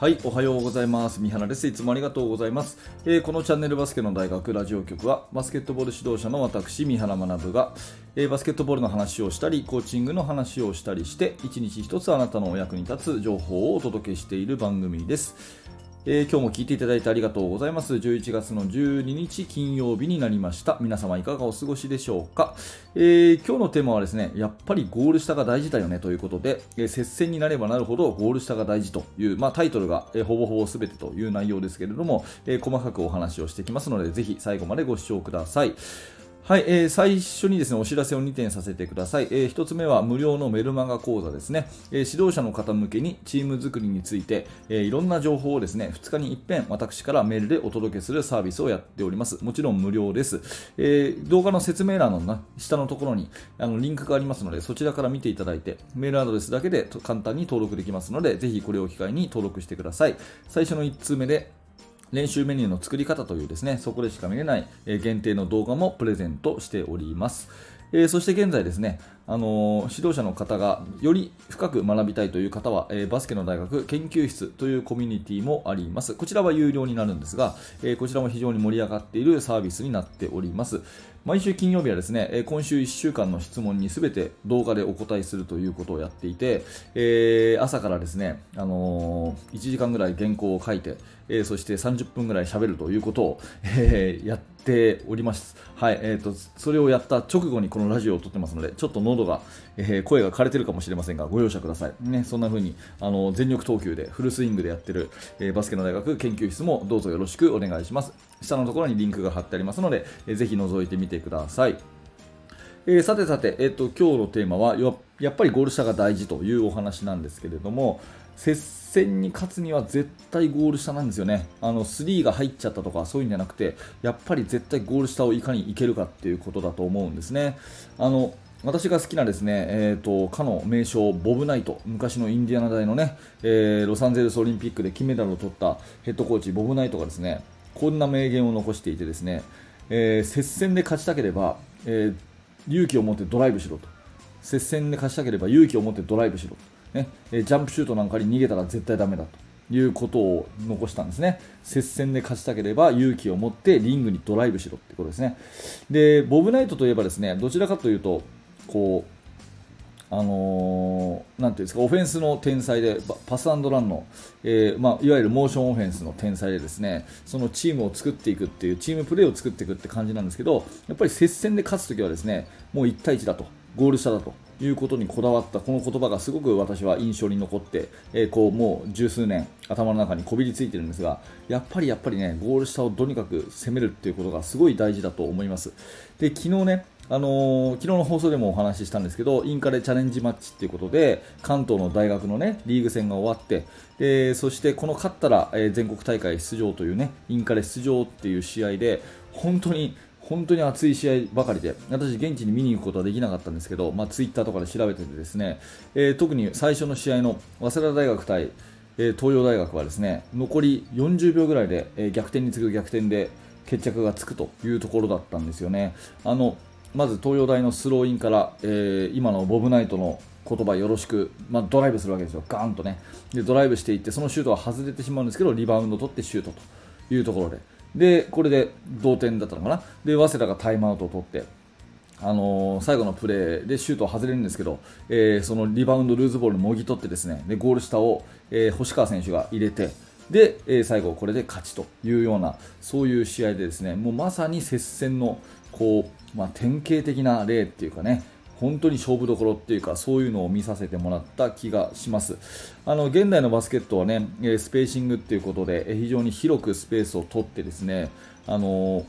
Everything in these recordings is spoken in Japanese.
はい、おはようございます。三原です。いつもありがとうございます。えー、このチャンネルバスケの大学ラジオ局は、バスケットボール指導者の私、三原学が、えー、バスケットボールの話をしたり、コーチングの話をしたりして、一日一つあなたのお役に立つ情報をお届けしている番組です。えー、今日も聞いていただいてありがとうございます。11月の12日金曜日になりました。皆様いかがお過ごしでしょうか、えー、今日のテーマはですね、やっぱりゴール下が大事だよねということで、えー、接戦になればなるほどゴール下が大事という、まあ、タイトルが、えほぼほぼ全てという内容ですけれども、え細かくお話をしてきますので、ぜひ最後までご視聴ください。はい、えー、最初にですねお知らせを2点させてください、えー、1つ目は無料のメルマガ講座ですね、えー、指導者の方向けにチーム作りについて、え、いろんな情報をですね2日に一遍私からメールでお届けするサービスをやっております。もちろん無料です、え、動画の説明欄のな下のところにあのリンクがありますのでそちらから見ていただいてメールアドレスだけで簡単に登録できますのでぜひこれを機会に登録してください。最初の1通目で練習メニューの作り方というですね、そこでしか見れない限定の動画もプレゼントしております。えー、そして現在ですね、あのー、指導者の方がより深く学びたいという方は、えー、バスケの大学研究室というコミュニティもあります。こちらは有料になるんですが、えこちらも非常に盛り上がっているサービスになっております。毎週金曜日はですね、今週1週間の質問にすべて動画でお答えするということをやっていて、えー、朝からですね、あのー、1時間ぐらい原稿を書いて、えー、そして30分ぐらい喋るということを、えー、やっております。はい、えーと、それをやった直後にこのラジオを撮ってますので、ちょっと喉が、えー、声が枯れてるかもしれませんが、ご容赦ください。ね、そんな風に、あの全力投球でフルスイングでやってる、えー、バスケの大学研究室もどうぞよろしくお願いします。下のところにリンクが貼ってありますので、えー、ぜひ覗いてみてください。えー、さてさて、えーと、今日のテーマはやっぱりゴール下が大事というお話なんですけれども接戦に勝つには絶対ゴール下なんですよね。あの3が入っちゃったとかそういうんじゃなくてやっぱり絶対ゴール下をいかにいけるかっていうことだと思うんですね。あの私が好きなですね、えーと、かの名将ボブ・ナイト。昔のインディアナ大のね、えー、ロサンゼルスオリンピックで金メダルを取ったヘッドコーチボブ・ナイトがですねこんな名言を残していてですね、えー、接戦で勝ちたければ、えー、勇気を持ってドライブしろと。接戦で勝ちたければ勇気を持ってドライブしろと、ねえ、ジャンプシュートなんかに逃げたら絶対ダメだということを残したんですね。接戦で勝ちたければ勇気を持ってリングにドライブしろってことですね。でボブ・ナイトといえばですねどちらかというとこうあのー、なんていうんですかオフェンスの天才でパスランの、えー、まあ、いわゆるモーションオフェンスの天才でですねそのチームを作っていくっていうチームプレーを作っていくって感じなんですけどやっぱり接戦で勝つときはですねもう1対1だとゴール下だということにこだわったこの言葉がすごく私は印象に残って、えー、こうもう十数年頭の中にこびりついてるんですがやっぱりやっぱりねゴール下をとにかく攻めるっていうことがすごい大事だと思います。で昨日ねあのー、昨日の放送でもお話ししたんですけど、インカレチャレンジマッチということで、関東の大学のね、リーグ戦が終わって、でそしてこの勝ったら、えー、全国大会出場というね、インカレ出場っていう試合で、本当に、本当に熱い試合ばかりで、私、現地に見に行くことはできなかったんですけど、まあ、ツイッターとかで調べててですね、えー、特に最初の試合の早稲田大学対、え東洋大学はですね、残り40秒ぐらいで、え逆転に次ぐ逆転で決着がつくというところだったんですよね。あのまず東洋大のスローインから、えー、今のボブナイトの言葉よろしく、まあ、ドライブするわけですよ、ガーンとね。でドライブしていってそのシュートは外れてしまうんですけどリバウンド取ってシュートというところで。でこれで同点だったのかな。で早稲田がタイムアウトを取ってあのー、最後のプレーでシュートは外れるんですけど、えー、そのリバウンド、ルーズボールもぎ取ってですね。でゴール下を、えー、星川選手が入れてで、え最後これで勝ちというようなそういう試合でですね。もうまさに接戦のこう、まあ、典型的な例っていうかね本当に勝負どころっていうかそういうのを見させてもらった気がします。あの現代のバスケットはねスペーシングっていうことで非常に広くスペースを取ってですねあの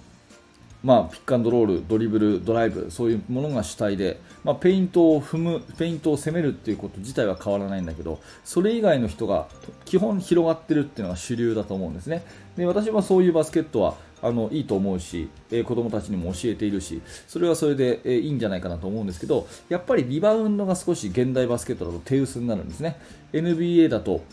まあ、ピックアンドロール、ドリブル、ドライブ、そういうものが主体で、まあ、ペイントを踏む、ペイントを攻めるっていうこと自体は変わらないんだけど、それ以外の人が基本広がってるっていうのが主流だと思うんですね。で私はそういうバスケットはあのいいと思うし、えー、子供たちにも教えているし、それはそれで、えー、いいんじゃないかなと思うんですけど、やっぱりリバウンドが少し現代バスケットだと手薄になるんですね。NBA だと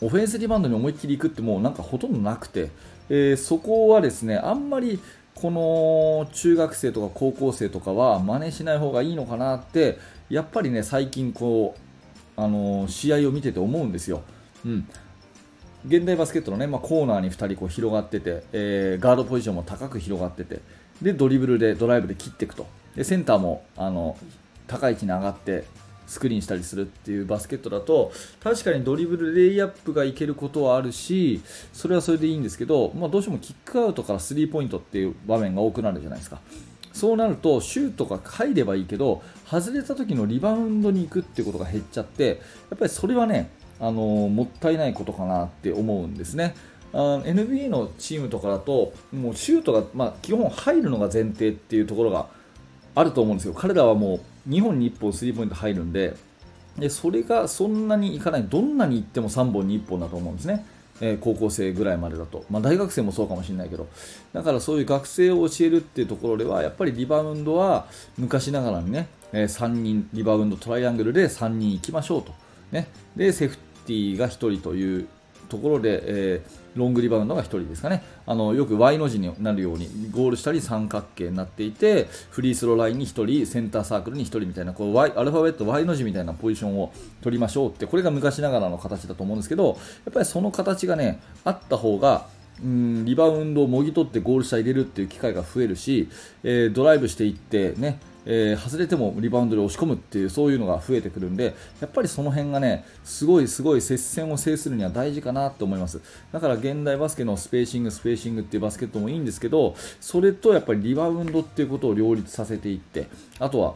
オフェンスリバウンドに思いっきりいくってもうなんかほとんどなくて、えー、そこはですねあんまりこの中学生とか高校生とかは真似しない方がいいのかなってやっぱりね最近こうあの試合を見てて思うんですよ。うん現代バスケットの、ねまあ、コーナーに2人こう広がってて、えー、ガードポジションも高く広がっててでドリブルでドライブで切っていくとでセンターもあの高い位置に上がってスクリーンしたりするっていうバスケットだと確かにドリブルレイアップがいけることはあるしそれはそれでいいんですけど、まあ、どうしてもキックアウトからスリーポイントっていう場面が多くなるじゃないですかそうなるとシュートが入ればいいけど外れた時のリバウンドに行くっていうことが減っちゃってやっぱりそれはねあのもったいないことかなって思うんですね。NBA のチームとかだともうシュートが、まあ、基本入るのが前提っていうところがあると思うんですよ。彼らはもう2本に1本スリーポイント入るんででそれがそんなにいかないどんなにいっても3本に1本だと思うんですね。えー、高校生ぐらいまでだと、まあ、大学生もそうかもしれないけど。だからそういう学生を教えるっていうところではやっぱりリバウンドは昔ながらにね、えー、3人リバウンドトライアングルで3人行きましょうと、ね、でセーフティーが1人というところで、えー、ロングリバウンドが1人ですかね。あのよく Y の字になるようにゴールしたり三角形になっていてフリースローラインに1人センターサークルに1人みたいなこう y アルファベット Y の字みたいなポジションを取りましょうってこれが昔ながらの形だと思うんですけどやっぱりその形がねあった方がうんリバウンドをもぎ取ってゴール下入れるっていう機会が増えるし、えー、ドライブしていってねえー、外れてもリバウンドで押し込むっていうそういうのが増えてくるんでやっぱりその辺がねすごいすごい接戦を制するには大事かなと思います。だから現代バスケのスペーシングスペーシングっていうバスケットもいいんですけどそれとやっぱりリバウンドっていうことを両立させていってあとは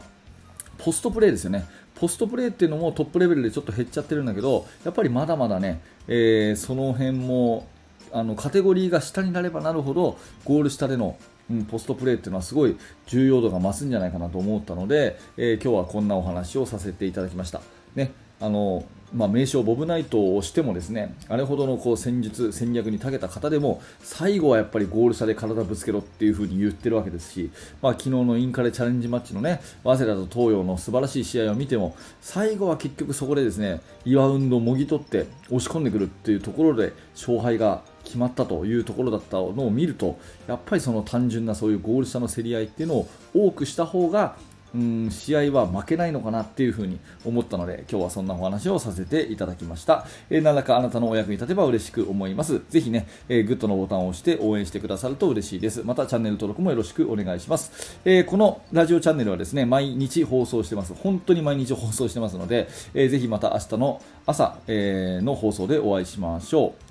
ポストプレーですよね。ポストプレーっていうのもトップレベルでちょっと減っちゃってるんだけどやっぱりまだまだね、えー、その辺もあのカテゴリーが下になればなるほどゴール下でのうん、ポストプレーっていうのはすごい重要度が増すんじゃないかなと思ったので、えー、今日はこんなお話をさせていただきました。ねあのまあ、名称ボブナイトをしてもですねあれほどのこう戦術、戦略に長けた方でも最後はやっぱりゴール下で体ぶつけろっていう風に言ってるわけですし、まあ、昨日のインカレチャレンジマッチのね早稲田と東洋の素晴らしい試合を見ても最後は結局そこでですねリバウンドをもぎ取って押し込んでくるっていうところで勝敗が決まったというところだったのを見るとやっぱりその単純なそういうゴール下の競り合いっていうのを多くした方がうん試合は負けないのかなっていうふうに思ったので今日はそんなお話をさせていただきました、えー、何らかあなたのお役に立てば嬉しく思います。ぜひね、えー、グッドのボタンを押して応援してくださると嬉しいです。またチャンネル登録もよろしくお願いします、えー、このラジオチャンネルはですね毎日放送してます。本当に毎日放送してますので、えー、ぜひまた明日の朝、えー、の放送でお会いしましょう。